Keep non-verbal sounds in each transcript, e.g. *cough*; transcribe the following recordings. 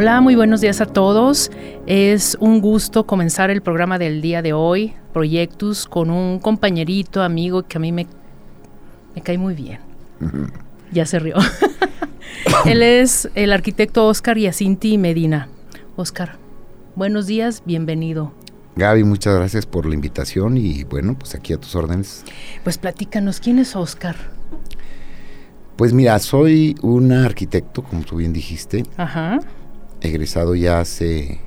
Hola, muy buenos días a todos. Es un gusto comenzar el programa del día de hoy, Proyectus, con un compañerito, amigo que a mí me, me cae muy bien. Ya se rió. *laughs* Él es el arquitecto Oscar Yacinti Medina. Oscar, buenos días, bienvenido. Gaby, muchas gracias por la invitación y bueno, pues aquí a tus órdenes. Pues platícanos, ¿quién es Oscar? Pues mira, soy un arquitecto, como tú bien dijiste. Ajá egresado ya hace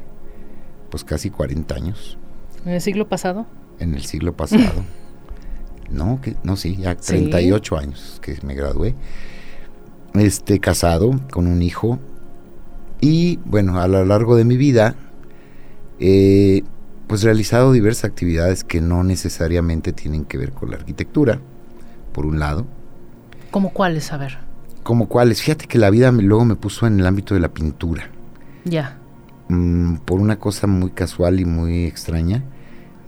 pues casi 40 años. ¿En el siglo pasado? En el siglo pasado. *laughs* no, que no sí, ya 38 años que me gradué. Este casado con un hijo y bueno, a lo largo de mi vida eh, pues realizado diversas actividades que no necesariamente tienen que ver con la arquitectura, por un lado. ¿Como cuáles? A ver. Como cuáles. Fíjate que la vida luego me puso en el ámbito de la pintura. Ya. Mm, por una cosa muy casual y muy extraña,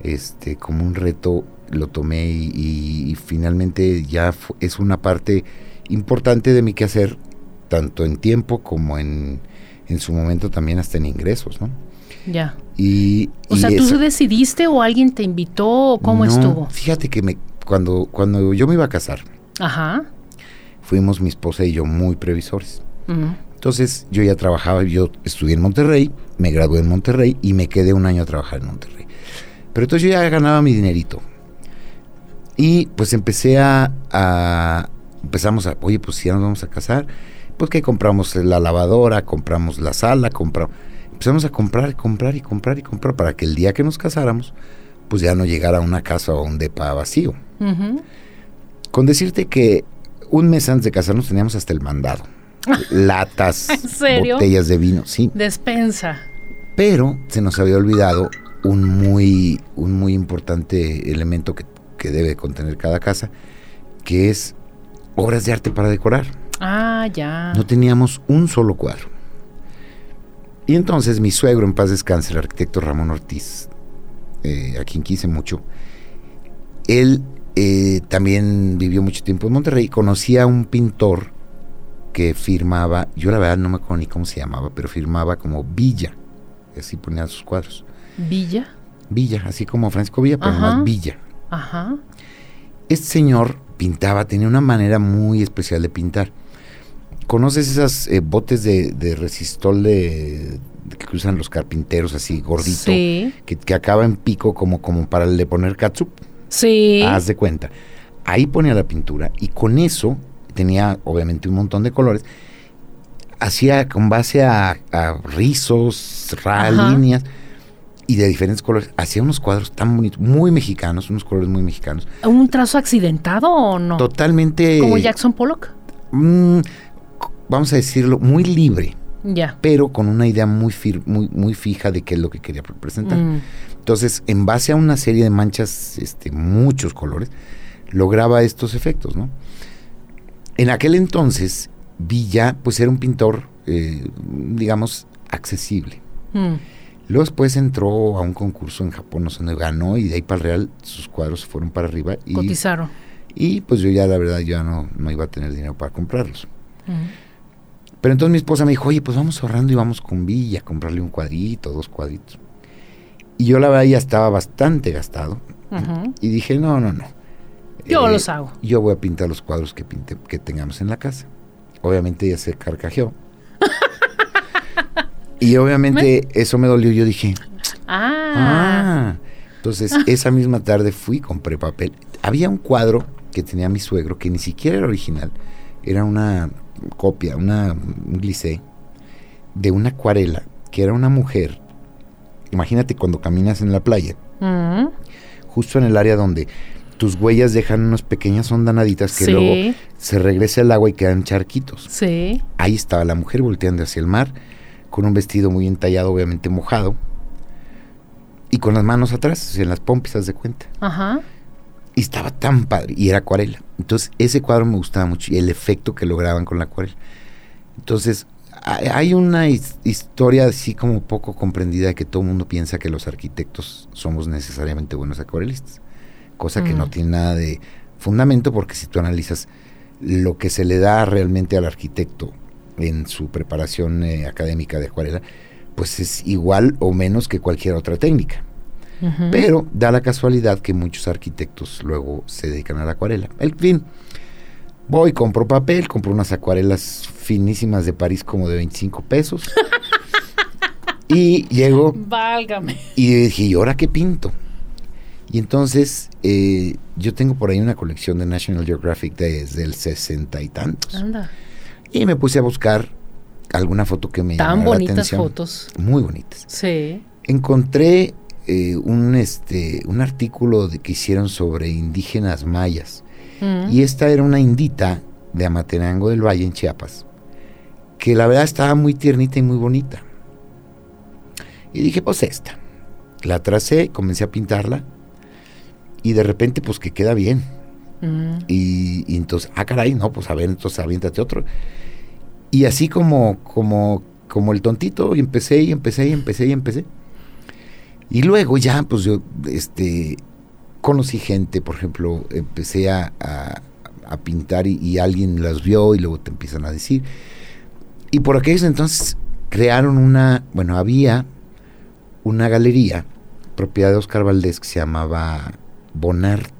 este, como un reto lo tomé y, finalmente ya es una parte importante de mi quehacer, tanto en tiempo como en, en su momento también hasta en ingresos, ¿no? Ya. Y, o sea, ¿tú decidiste o alguien te invitó o cómo estuvo? Fíjate que me, cuando, cuando yo me iba a casar, Ajá. fuimos mi esposa y yo muy previsores. Entonces yo ya trabajaba, yo estudié en Monterrey, me gradué en Monterrey y me quedé un año a trabajar en Monterrey. Pero entonces yo ya ganaba mi dinerito. Y pues empecé a, empezamos a, oye, pues si ya nos vamos a casar, pues que compramos la lavadora, compramos la sala, compramos, empezamos a comprar, comprar y comprar y comprar para que el día que nos casáramos, pues ya no llegara a una casa o un depa vacío. Con decirte que un mes antes de casarnos teníamos hasta el mandado latas, *laughs* botellas de vino, sí. Despensa. Pero se nos había olvidado un muy, un muy importante elemento que, debe contener cada casa, que es obras de arte para decorar. Ah, ya. No teníamos un solo cuadro. Y entonces mi suegro, en paz descanse, el arquitecto Ramón Ortiz, eh, a quien quise mucho, él eh, también vivió mucho tiempo en Monterrey, conocía a un pintor que firmaba, yo la verdad no me acuerdo ni cómo se llamaba, pero firmaba como Villa, así ponía sus cuadros. ¿Villa? Villa, así como Francisco Villa, pero más Villa. Ajá. Este señor pintaba, tenía una manera muy especial de pintar. ¿Conoces esas eh, botes de, resistol de, que usan los carpinteros así gordito? Sí. Que, que, acaba en pico como, como para le poner catsup. Sí. Haz de cuenta. Ahí ponía la pintura y con eso tenía obviamente un montón de colores, hacía con base a, rizos, líneas y de diferentes colores, hacía unos cuadros tan bonitos, muy mexicanos, unos colores muy mexicanos. ¿Un trazo accidentado o no? Totalmente. ¿Como Jackson Pollock? Mm, vamos a decirlo, muy libre. Ya. Pero con una idea muy, muy, muy fija de qué es lo que quería representar. Mm. Entonces, en base a una serie de manchas, este, muchos colores, lograba estos efectos, ¿no? En aquel entonces, Villa, pues era un pintor, eh, digamos, accesible. Mm. Luego después entró a un concurso en Japón, no sé dónde ganó, y de ahí para el Real sus cuadros fueron para arriba. Y, Cotizaron. Y pues yo ya, la verdad, ya no, no iba a tener dinero para comprarlos. Mm. Pero entonces mi esposa me dijo, oye, pues vamos ahorrando y vamos con Villa a comprarle un cuadrito, dos cuadritos. Y yo la verdad ya estaba bastante gastado. Y dije, no, no, no. Yo eh, los hago. Yo voy a pintar los cuadros que, pinte, que tengamos en la casa. Obviamente ella se carcajeó. *laughs* y obviamente eso me dolió. Yo dije, ah. ah. Entonces esa misma tarde fui, compré papel. Había un cuadro que tenía mi suegro que ni siquiera era original. Era una copia, una, un glissé de una acuarela que era una mujer. Imagínate cuando caminas en la playa. Mm. Justo en el área donde tus huellas dejan unas pequeñas ondanaditas que Sí. luego se regresa el agua y quedan charquitos. Sí. Ahí estaba la mujer volteando hacia el mar, con un vestido muy entallado, obviamente mojado, y con las manos atrás, en las pompis, haz de cuenta. Ajá. Y estaba tan padre, y era acuarela. Entonces, ese cuadro me gustaba mucho, y el efecto que lograban con la acuarela. Entonces, hay hay una his- historia así como poco comprendida de que todo el mundo piensa que los arquitectos somos necesariamente buenos acuarelistas, cosa que no Mm. tiene nada de fundamento porque si tú analizas lo que se le da realmente al arquitecto en su preparación eh, académica de acuarela, pues es igual o menos que cualquier otra técnica. Pero da la casualidad que muchos arquitectos luego se dedican a la acuarela. En fin, voy, compro papel, compro unas acuarelas finísimas de París como de 25 pesos. *laughs* y llego Válgame. y dije, ¿y ahora qué pinto? Y entonces eh, yo tengo por ahí una colección de National Geographic desde el sesenta y tantos. Anda. Y me puse a buscar alguna foto que me Tan llamara la bonitas atención. fotos. Muy bonitas Sí. encontré eh, un este un artículo de, que hicieron sobre indígenas mayas Mm. y esta era una indita de Amatenango del Valle en Chiapas que la verdad estaba muy tiernita y muy bonita y dije pues esta la tracé comencé a pintarla y de repente pues que queda bien Mm. y, y entonces, ah, caray, no, pues a ver, entonces aviéntate otro. Y así como, como, como el tontito, y empecé, y empecé, y empecé, y empecé. Y luego ya, pues yo, este, conocí gente, por ejemplo, empecé a, a- a pintar y, y alguien las vio y luego te empiezan a decir. Y por aquellos entonces crearon una, bueno, había una galería propiedad de Oscar Valdés que se llamaba Bonart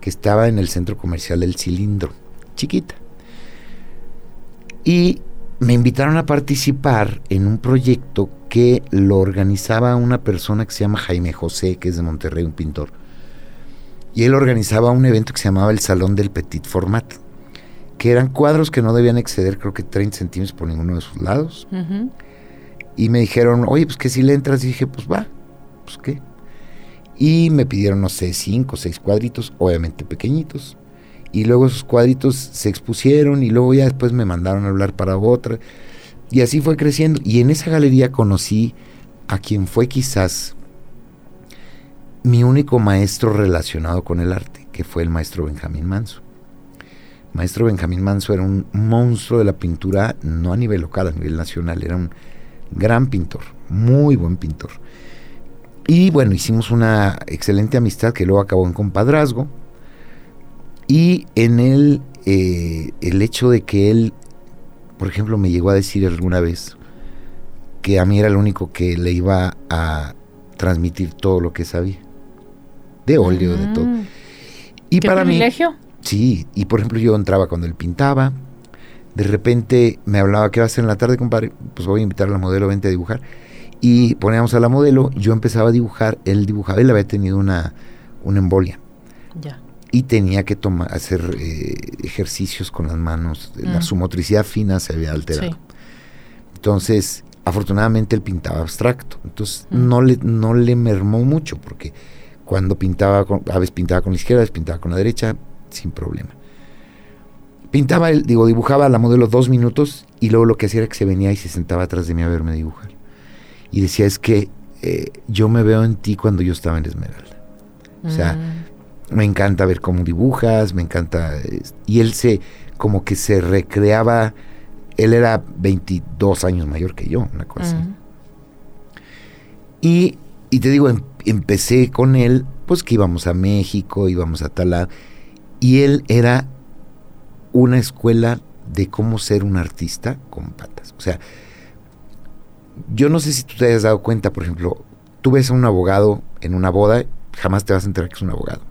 que estaba en el centro comercial El Cilindro, chiquita. Y me invitaron a participar en un proyecto que lo organizaba una persona que se llama Jaime José, que es de Monterrey, un pintor. Y él organizaba un evento que se llamaba el Salón del Petit Format, que eran cuadros que no debían exceder creo que 30 centímetros por ninguno de sus lados. Y me dijeron, oye, pues que si le entras, y dije, pues va, pues qué. Y me pidieron, no sé, cinco o seis cuadritos, obviamente pequeñitos. Y luego esos cuadritos se expusieron y luego ya después me mandaron a hablar para otra. Y así fue creciendo. Y en esa galería conocí a quien fue quizás mi único maestro relacionado con el arte, que fue el maestro Benjamín Manso. Maestro Benjamín Manso era un monstruo de la pintura, no a nivel local, a nivel nacional, era un gran pintor, muy buen pintor. Y bueno, hicimos una excelente amistad que luego acabó en compadrazgo. Y en él, eh, el hecho de que él, por ejemplo, me llegó a decir alguna vez que a mí era el único que le iba a transmitir todo lo que sabía. De óleo, de todo. Mm. Y ¿Qué para mí, privilegio? Sí, y por ejemplo yo entraba cuando él pintaba, de repente me hablaba, ¿qué va a hacer en la tarde, compadre? Pues voy a invitar a la modelo, vente a dibujar. Y poníamos a la modelo, yo empezaba a dibujar, él dibujaba, él había tenido una, una embolia Ya. y tenía que tomar, hacer eh, ejercicios con las manos, la, Mm. su motricidad fina se había alterado. Sí. Entonces, afortunadamente él pintaba abstracto, entonces Mm. no, le, no le mermó mucho, porque cuando pintaba, con, a veces pintaba con la izquierda, a veces pintaba con la derecha, sin problema. Pintaba, él, digo, dibujaba a la modelo dos minutos y luego lo que hacía era que se venía y se sentaba atrás de mí a verme dibujar. Y decía, es que eh, yo me veo en ti cuando yo estaba en Esmeralda. O sea, Mm. me encanta ver cómo dibujas, me encanta... y él se, como que se recreaba, él era 22 años mayor que yo, una cosa así. Mm. Y, y te digo, em- empecé con él, pues que íbamos a México, íbamos a tal lado, y él era una escuela de cómo ser un artista con patas. O sea, yo no sé si tú te hayas dado cuenta, por ejemplo, tú ves a un abogado en una boda, jamás te vas a enterar que es un abogado.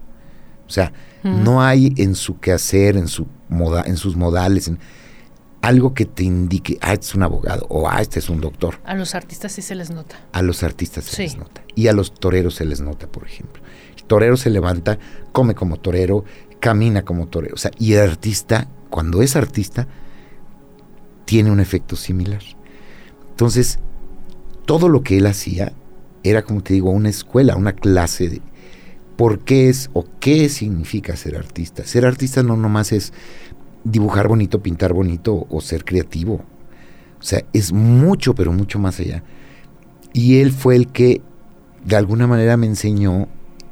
O sea, Mm. no hay en su quehacer, en, su moda, en sus modales, en algo que te indique, ah, este es un abogado, o ah, este es un doctor. A los artistas sí se les nota. A los artistas se Sí. les nota. Y a los toreros se les nota, por ejemplo. El torero se levanta, come como torero, camina como torero. O sea, y el artista, cuando es artista, tiene un efecto similar. Entonces, todo lo que él hacía era, como te digo, una escuela, una clase de por qué es o qué significa ser artista. Ser artista no nomás es dibujar bonito, pintar bonito o ser creativo. O sea, es mucho, pero mucho más allá. Y él fue el que de alguna manera me enseñó,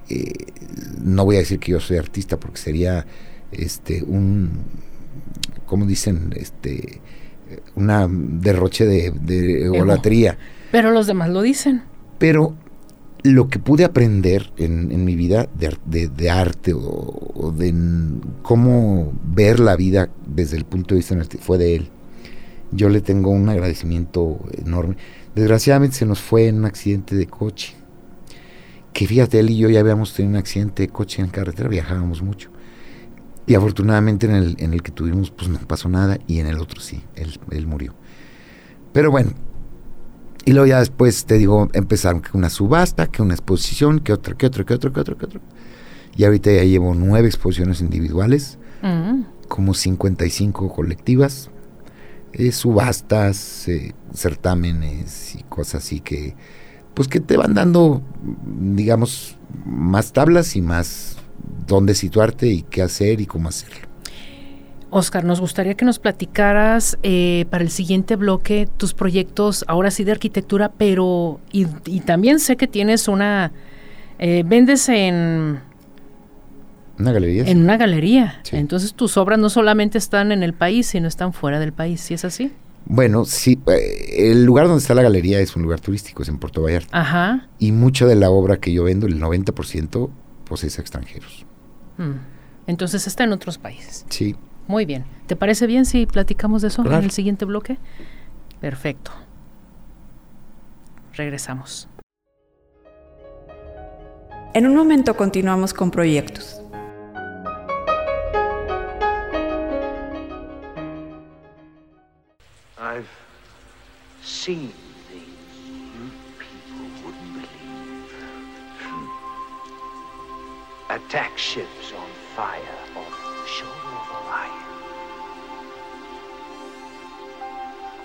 eh, no voy a decir que yo soy artista porque sería este un, ¿cómo dicen? Este, una derroche de, de Pero los demás lo dicen. Pero lo que pude aprender en, mi vida de, arte o, de cómo ver la vida desde el punto de vista fue de él. Yo le tengo un agradecimiento enorme. Desgraciadamente se nos fue en un accidente de coche. Que fíjate, él y yo ya habíamos tenido un accidente de coche en carretera, viajábamos mucho. Y afortunadamente en el, en el que tuvimos, pues no pasó nada, y en el otro sí, él, él murió. Pero bueno, y luego ya después te digo, empezaron que una subasta, que una exposición, que otra, que otra, que otra, que otra, que otra. Y ahorita ya llevo nueve exposiciones individuales, mm. como 55 colectivas, eh, subastas, eh, certámenes y cosas así que, pues que te van dando, digamos, más tablas y más dónde situarte y qué hacer y cómo hacerlo. Oscar, nos gustaría que nos platicaras eh, para el siguiente bloque tus proyectos, ahora sí de arquitectura, pero y, también sé que tienes una, eh, vendes en... Una galería. En una galería. Entonces tus obras no solamente están en el país, sino están fuera del país, ¿sí es así? Bueno, sí, eh, el lugar donde está la galería es un lugar turístico, es en Puerto Vallarta. Ajá. Y mucha de la obra que yo vendo, el 90%, pues es a extranjeros. Mm. Entonces está en otros países. Sí. Muy bien. ¿Te parece bien si platicamos de eso en el siguiente bloque? Perfecto. Regresamos. En un momento continuamos con proyectos. I've seen things you people wouldn't believe. Attack ships on fire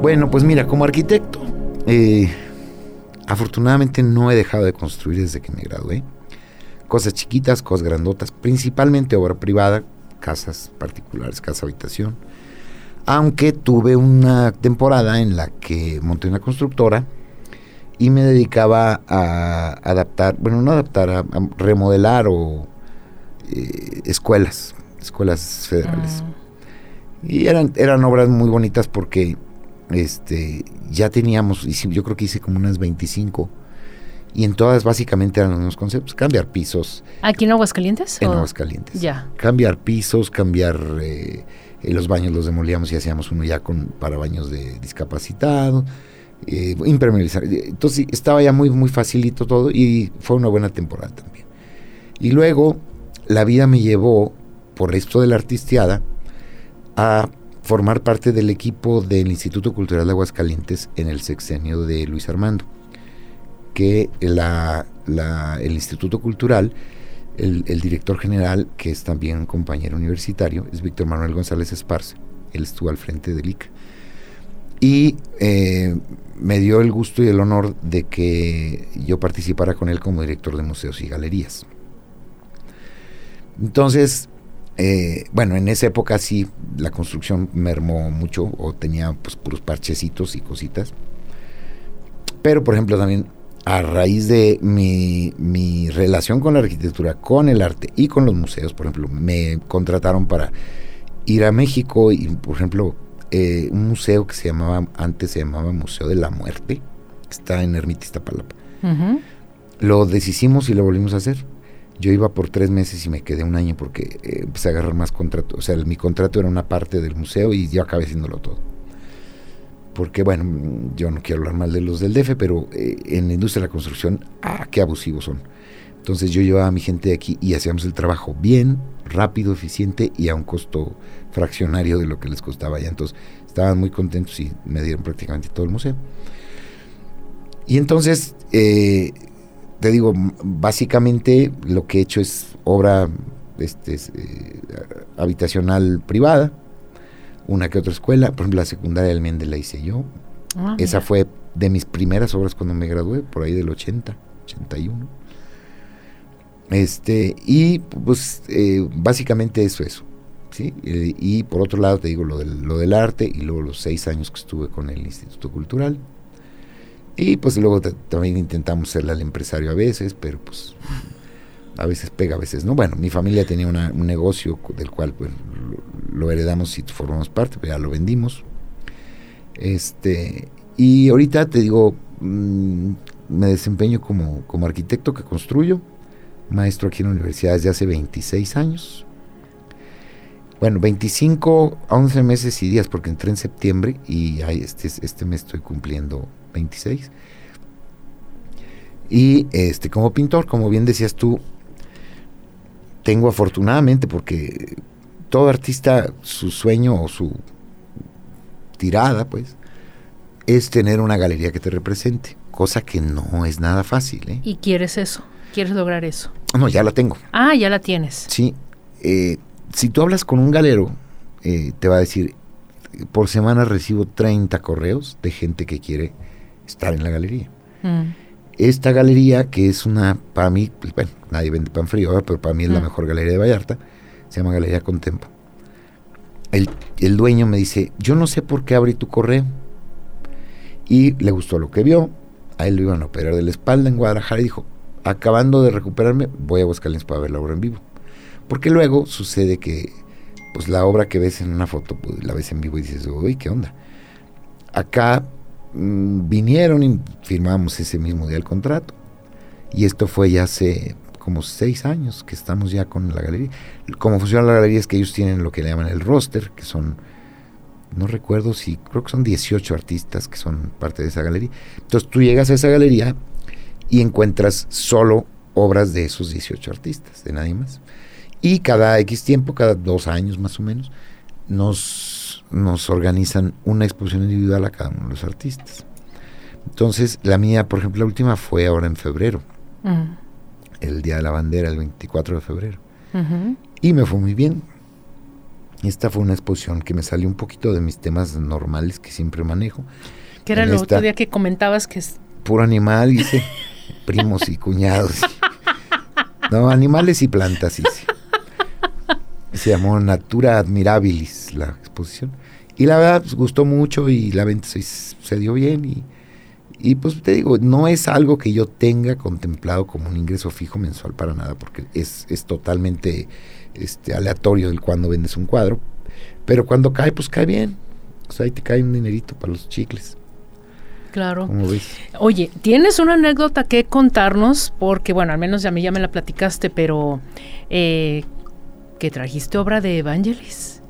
Bueno, pues mira, como arquitecto, eh, afortunadamente no he dejado de construir desde que me gradué. Cosas chiquitas, cosas grandotas, principalmente obra privada, casas particulares, casa habitación. Aunque tuve una temporada en la que monté una constructora y me dedicaba a adaptar, bueno, no adaptar, a, remodelar o eh, escuelas, escuelas federales. Ah. Y eran, eran obras muy bonitas porque este, ya teníamos, yo creo que hice como unas 25. Y en todas básicamente eran los mismos conceptos. Cambiar pisos. ¿Aquí en Aguascalientes? En Aguascalientes. Ya. Cambiar pisos, cambiar eh, los baños, los demolíamos y hacíamos uno ya con para baños de discapacitados. Eh, impermeabilizar. Entonces estaba ya muy, muy facilito todo y fue una buena temporada también. Y luego la vida me llevó, por esto de la artisteada, a formar parte del equipo del Instituto Cultural de Aguascalientes en el sexenio de Luis Armando, que el Instituto Cultural, el, director general, que es también un compañero universitario, es Víctor Manuel González Esparza, él estuvo al frente del ICA. Y eh, me dio el gusto y el honor de que yo participara con él como director de museos y galerías. Entonces, eh, bueno, en esa época sí la construcción mermó mucho o tenía pues puros parchecitos y cositas. Pero, por ejemplo, también a raíz de mi, mi, relación con la arquitectura, con el arte y con los museos, por ejemplo, me contrataron para ir a México y, por ejemplo, eh, un museo que se llamaba, antes se llamaba Museo de la Muerte, que está en Ermita Iztapalapa. Lo deshicimos y lo volvimos a hacer. Yo iba por tres meses y me quedé un año porque eh, empecé a agarrar más contrato. O sea, mi contrato era una parte del museo y yo acabé haciéndolo todo. Porque, bueno, yo no quiero hablar mal de los del DF, pero eh, en la industria de la construcción, ¡ah, qué abusivos son! Entonces yo llevaba a mi gente de aquí y hacíamos el trabajo bien, rápido, eficiente y a un costo fraccionario de lo que les costaba allá. Entonces estaban muy contentos y me dieron prácticamente todo el museo. Y entonces, eh, te digo, básicamente lo que he hecho es obra este, eh, habitacional privada, una que otra escuela, por ejemplo la secundaria del Mende la hice yo. Ah, Esa fue de mis primeras obras cuando me gradué, por ahí del 80, 81. Este, y pues eh, básicamente eso, eso. ¿sí? Eh, y por otro lado te digo lo del, lo del arte y luego los seis años que estuve con el Instituto Cultural. Y pues luego también intentamos ser el empresario a veces, pero pues a veces pega, a veces no. Bueno, mi familia tenía un negocio del cual pues lo, heredamos y formamos parte, pero ya lo vendimos. Este, y ahorita te digo, mm, me desempeño como, como arquitecto que construyo maestro aquí en la universidad desde hace 26 años. Bueno, 25 a 11 meses y días porque entré en septiembre y este, este mes estoy cumpliendo 26. Y este, como pintor, como bien decías tú, tengo afortunadamente porque todo artista, su sueño o su tirada, pues, es tener una galería que te represente, cosa que no es nada fácil. ¿eh? ¿Y quieres eso? ¿Quieres lograr eso? No, ya la tengo. Ah, ya la tienes. Sí. Eh, si tú hablas con un galero, eh, te va a decir, por semana recibo 30 correos de gente que quiere estar en la galería. Mm. Esta galería, que es una, para mí, pues, bueno, nadie vende pan frío, pero para mí es la mm. mejor galería de Vallarta, se llama Galería Contempo. El, el dueño me dice, yo no sé por qué abrí tu correo. Y le gustó lo que vio, a él lo iban a operar de la espalda en Guadalajara y dijo, acabando de recuperarme, voy a Aguascalientes para ver la obra en vivo. Porque luego sucede que pues la obra que ves en una foto, pues, la ves en vivo y dices, uy, ¿qué onda? Acá mm, vinieron y firmamos ese mismo día el contrato. Y esto fue ya hace como seis años que estamos ya con la galería. Cómo funciona la galería es que ellos tienen lo que le llaman el roster, que son, no recuerdo si, creo que son 18 artistas que son parte de esa galería. Entonces tú llegas a esa galería y encuentras solo obras de esos 18 artistas, de nadie más. Y cada X tiempo, cada dos años más o menos, nos, nos organizan una exposición individual a cada uno de los artistas. Entonces, la mía, por ejemplo, la última fue ahora en febrero, el Día de la Bandera, el 24 de febrero. Y me fue muy bien. Esta fue una exposición que me salió un poquito de mis temas normales que siempre manejo. Que era el otro día que comentabas que es... Puro animal, dice. *laughs* primos y cuñados. No, animales y plantas, Se llamó Natura Admirabilis la exposición. Y la verdad, pues, gustó mucho y la venta se, dio bien. Y, y, pues te digo, no es algo que yo tenga contemplado como un ingreso fijo mensual para nada, porque es, es totalmente este, aleatorio el cuando vendes un cuadro. Pero cuando cae, pues cae bien. O sea, ahí te cae un dinerito para los chicles. Claro. Oye, ¿tienes una anécdota que contarnos? Porque, bueno, al menos a mí ya me la platicaste, pero eh, que trajiste obra de Evangelis.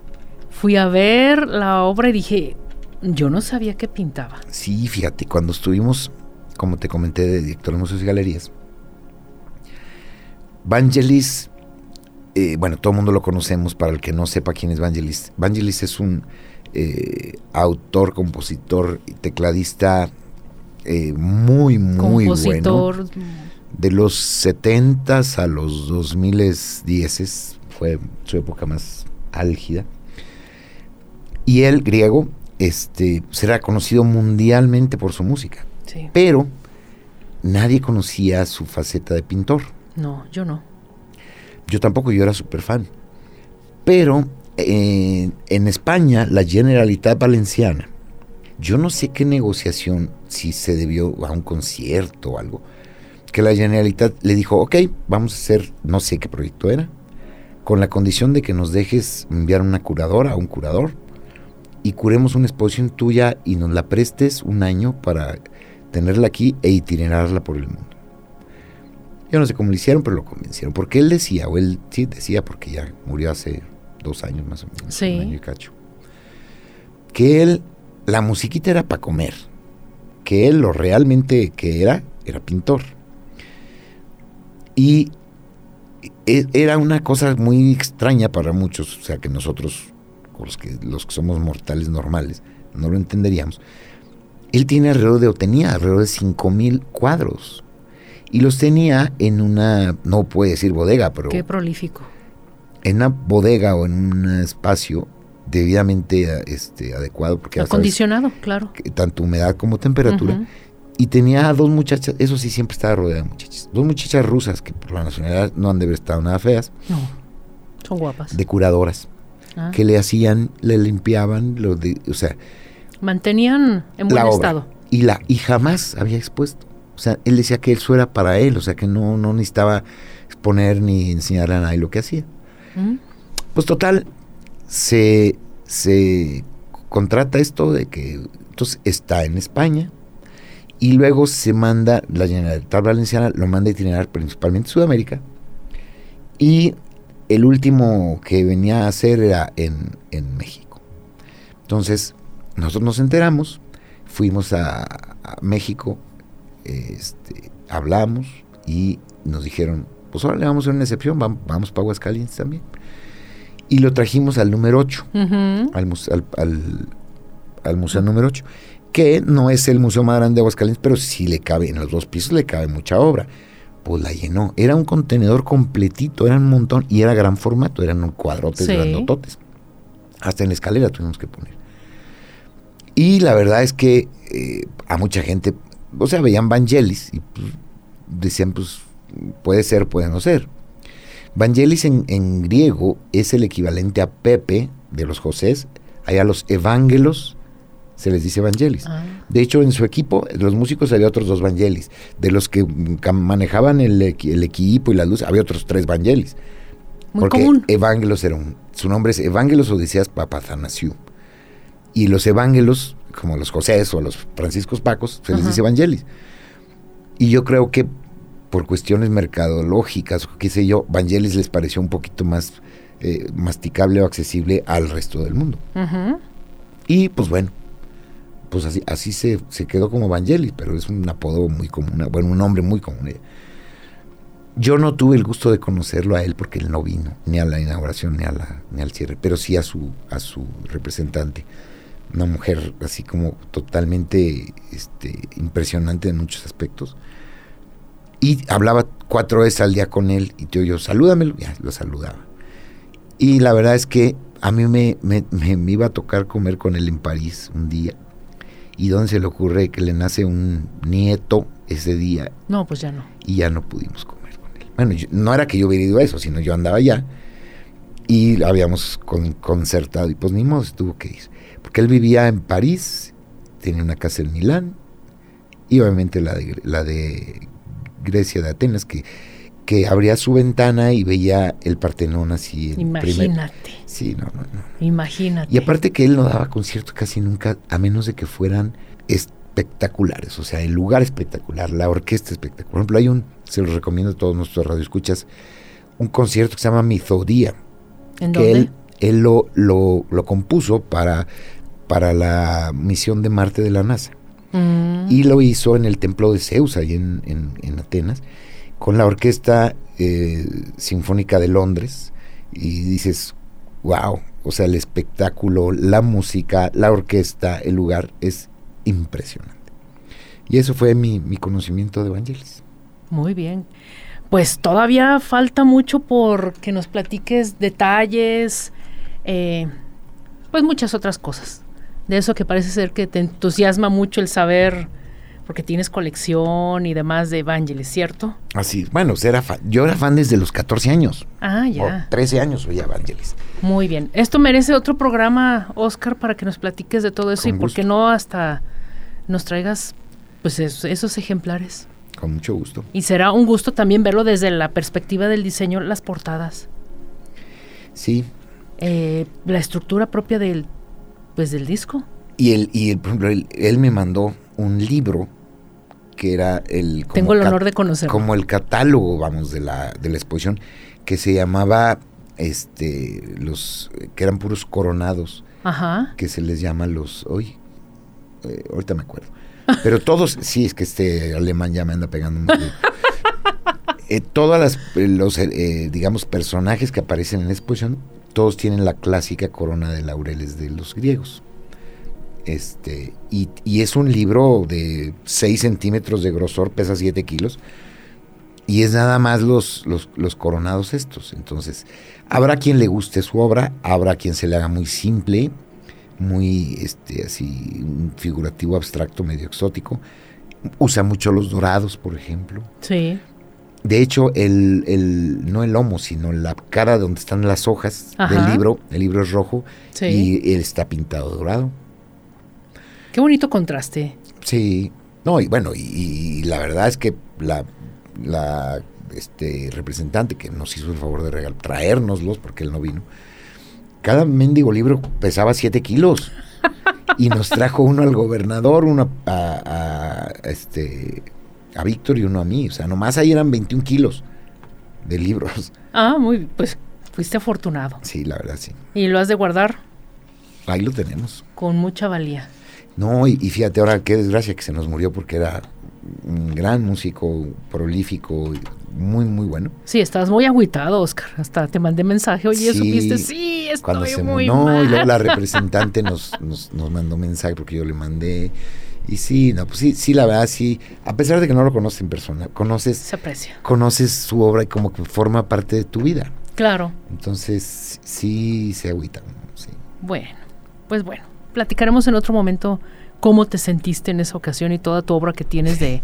Fui a ver la obra y dije, yo no sabía que pintaba. Sí, fíjate, cuando estuvimos, como te comenté, de director de museos y galerías, Vangelis, eh, bueno, todo el mundo lo conocemos, para el que no sepa quién es Vangelis. Vangelis es un eh, autor, compositor y tecladista eh, muy, muy bueno. De los 70 a los 2010 fue su época más álgida. Y él, griego, este, será conocido mundialmente por su música. Sí. Pero nadie conocía su faceta de pintor. No, yo no. Yo tampoco, yo era súper fan. Pero eh, en España, la Generalitat Valenciana, yo no sé qué negociación, si se debió a un concierto o algo, que la Generalitat le dijo, ok, vamos a hacer, no sé qué proyecto era, con la condición de que nos dejes enviar una curadora, un curador, y curemos una exposición tuya y nos la prestes un año para tenerla aquí e itinerarla por el mundo. Yo no sé cómo lo hicieron, pero lo convencieron. Porque él decía, o él sí decía, porque ya murió hace dos años más o menos, Sí. un año y cacho, que él, la musiquita era para comer, que él lo realmente que era, era pintor. Y era una cosa muy extraña para muchos, o sea, que nosotros, los que, los que somos mortales normales, no lo entenderíamos. Él tiene alrededor de, o tenía alrededor de 5000 cuadros. Y los tenía en una, no puede decir bodega, pero Qué prolífico. en una bodega o en un espacio debidamente este, adecuado, porque sabes Acondicionado, claro. que tanto humedad como temperatura. Y tenía dos muchachas, eso sí, siempre estaba rodeado de muchachas. Dos muchachas rusas que por la nacionalidad no han de haber estado nada feas, No, son guapas. de curadoras, Ah. que le hacían, le limpiaban, lo de, o sea, Mantenían en buen estado. Y, la, y jamás había expuesto. O sea, él decía que eso era para él, o sea, que no, no necesitaba exponer ni enseñarle a nadie lo que hacía. ¿Mm? Pues total, se, se contrata esto de que entonces está en España y luego se manda, la Generalitat Valenciana lo manda a itinerar principalmente Sudamérica y el último que venía a hacer era en, en México. Entonces, nosotros nos enteramos, fuimos a, a México, este, hablamos y nos dijeron, pues ahora le vamos a hacer una excepción, vam- vamos, para Aguascalientes también. Y lo trajimos al número 8, Ujú. al, muse- al, al- al museo número 8, que no es el museo más grande de Aguascalientes, pero sí le cabe, en los dos pisos le cabe mucha obra. Pues la llenó. Era un contenedor completito, era un montón, y era gran formato, eran cuadrotes Sí. grandototes. Hasta en la escalera tuvimos que poner. Y la verdad es que eh, a mucha gente, o sea, veían Vangelis y pues, decían, pues, puede ser, puede no ser. Vangelis en, en griego es el equivalente a Pepe de los Josés, allá los Evangelos se les dice Vangelis. Ah. De hecho, en su equipo, los músicos había otros dos Vangelis. De los que mm, manejaban el, equi- el equipo y la luz, había otros tres Vangelis. Muy porque común. Evangelos era un. Su nombre es Evangelos Odiseas Papathanasiu. Y los Evangelos, como los Josés o los Franciscos Pacos, se les Ajá. dice Vangelis. Y yo creo que por cuestiones mercadológicas, qué sé yo, Vangelis les pareció un poquito más eh, masticable o accesible al resto del mundo. Y pues bueno, pues así, así se, se quedó como Vangelis, pero es un apodo muy común, bueno, un nombre muy común. Yo no tuve el gusto de conocerlo a él porque él no vino, ni a la inauguración, ni, a la, ni al cierre, pero sí a su, a su representante. Una mujer así como totalmente este, impresionante en muchos aspectos. Y hablaba cuatro veces al día con él y yo, yo, salúdamelo, ya lo saludaba. Y la verdad es que a mí me, me- me- me iba a tocar comer con él en París un día. ¿Y dónde se le ocurre que le nace un nieto ese día No, pues ya no. y ya no pudimos comer con él? Bueno, yo- no era que yo hubiera ido a eso, sino yo andaba allá y habíamos con- concertado y pues ni modo, se tuvo que ir. Porque él vivía en París, tenía una casa en Milán y obviamente la de, la de Grecia, de Atenas, que, que abría su ventana y veía el Partenón así en primer- Imagínate. Sí, no, no, no. Imagínate. Y aparte que él no daba conciertos casi nunca, a menos de que fueran espectaculares, o sea, el lugar espectacular, la orquesta espectacular. Por ejemplo, hay un, se lo recomiendo a todos nuestros radioescuchas, un concierto que se llama Mitodía, ¿En que dónde? él, él lo, lo, lo compuso para, para la misión de Marte de la NASA. Mm. Y lo hizo en el templo de Zeus, ahí en, en- en Atenas, con la Orquesta eh, Sinfónica de Londres. Y dices, wow, o sea, el espectáculo, la música, la orquesta, el lugar es impresionante. Y eso fue mi, mi conocimiento de Vangelis. Muy bien. Pues todavía falta mucho por que nos platiques detalles, eh, pues muchas otras cosas. De eso que parece ser que te entusiasma mucho el saber, porque tienes colección y demás de Evangelis, ¿cierto? Así, bueno, era fan- yo era fan desde los 14 años. Ah, O ya. 13 años oía Evangelis. Muy bien. Esto merece otro programa, Oscar, para que nos platiques de todo eso Con y por qué no hasta nos traigas pues esos, esos ejemplares. Con mucho gusto. Y será un gusto también verlo desde la perspectiva del diseño, las portadas, Sí. eh, la estructura propia del pues del disco. Y, el, y el, por ejemplo, él, él me mandó un libro que era el... como Tengo el honor de conocerlo. Como el catálogo, vamos, de la, de la exposición, que se llamaba, este, los, que eran puros coronados, Ajá. que se les llama los, hoy, ahorita me acuerdo. Pero *laughs* todos, sí, es que este alemán ya me anda pegando mucho. *laughs* Eh, todas las, eh, los, eh, eh, digamos, personajes que aparecen en la exposición, todos tienen la clásica corona de laureles de los griegos. Este, y, y es un libro de 6 centímetros de grosor, pesa 7 kilos, y es nada más los, los, los coronados estos. Entonces, habrá quien le guste su obra, habrá quien se le haga muy simple, muy este así, un figurativo abstracto, medio exótico. Usa mucho los dorados, por ejemplo. Sí. De hecho, el, el, no el lomo, sino la cara donde están las hojas Ajá. del libro, el libro es rojo Sí. y él está pintado dorado. Qué bonito contraste. Sí, no, y bueno, y, y la verdad es que la, la este, representante que nos hizo el favor de regal, traérnoslos, porque él no vino, cada mendigo libro pesaba 7 kilos. Y nos trajo uno al gobernador, uno a, a, este, a Víctor y uno a mí. O sea, nomás ahí eran 21 kilos de libros. Ah, muy, pues fuiste afortunado. Sí, la verdad, sí. Y lo has de guardar Ahí lo tenemos. con mucha valía. No, y, y fíjate ahora qué desgracia que se nos murió porque era un gran músico, prolífico, muy, muy bueno. Sí, estás muy agüitado, Oscar. Hasta te mandé mensaje. Oye, Sí, supiste, sí, estoy Cuando se muy no, mal. y luego la *laughs* representante nos, nos, nos mandó mensaje porque yo le mandé. Y sí, no, pues sí, sí, la verdad, sí. A pesar de que no lo conoces en persona, conoces, Se aprecia. conoces su obra y como que forma parte de tu vida. Claro. Entonces, sí se agüita. Sí. Bueno, pues bueno. Platicaremos en otro momento cómo te sentiste en esa ocasión y toda tu obra que tienes de,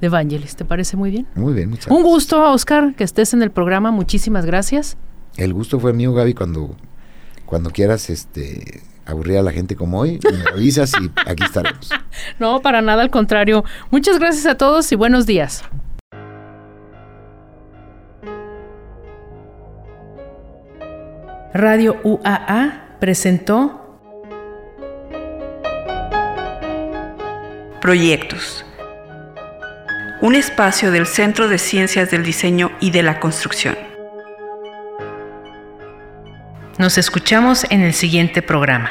de Evangelis. ¿Te parece muy bien? Muy bien, muchas Un gusto, Oscar, que estés en el programa. Muchísimas gracias. El gusto fue mío, Gaby, cuando, cuando quieras este, aburrir a la gente como hoy, me avisas y aquí estaremos. *laughs* No, para nada, al contrario. Muchas gracias a todos y buenos días. Radio UAA presentó Proyectos. Un espacio del Centro de Ciencias del Diseño y de la Construcción. Nos escuchamos en el siguiente programa.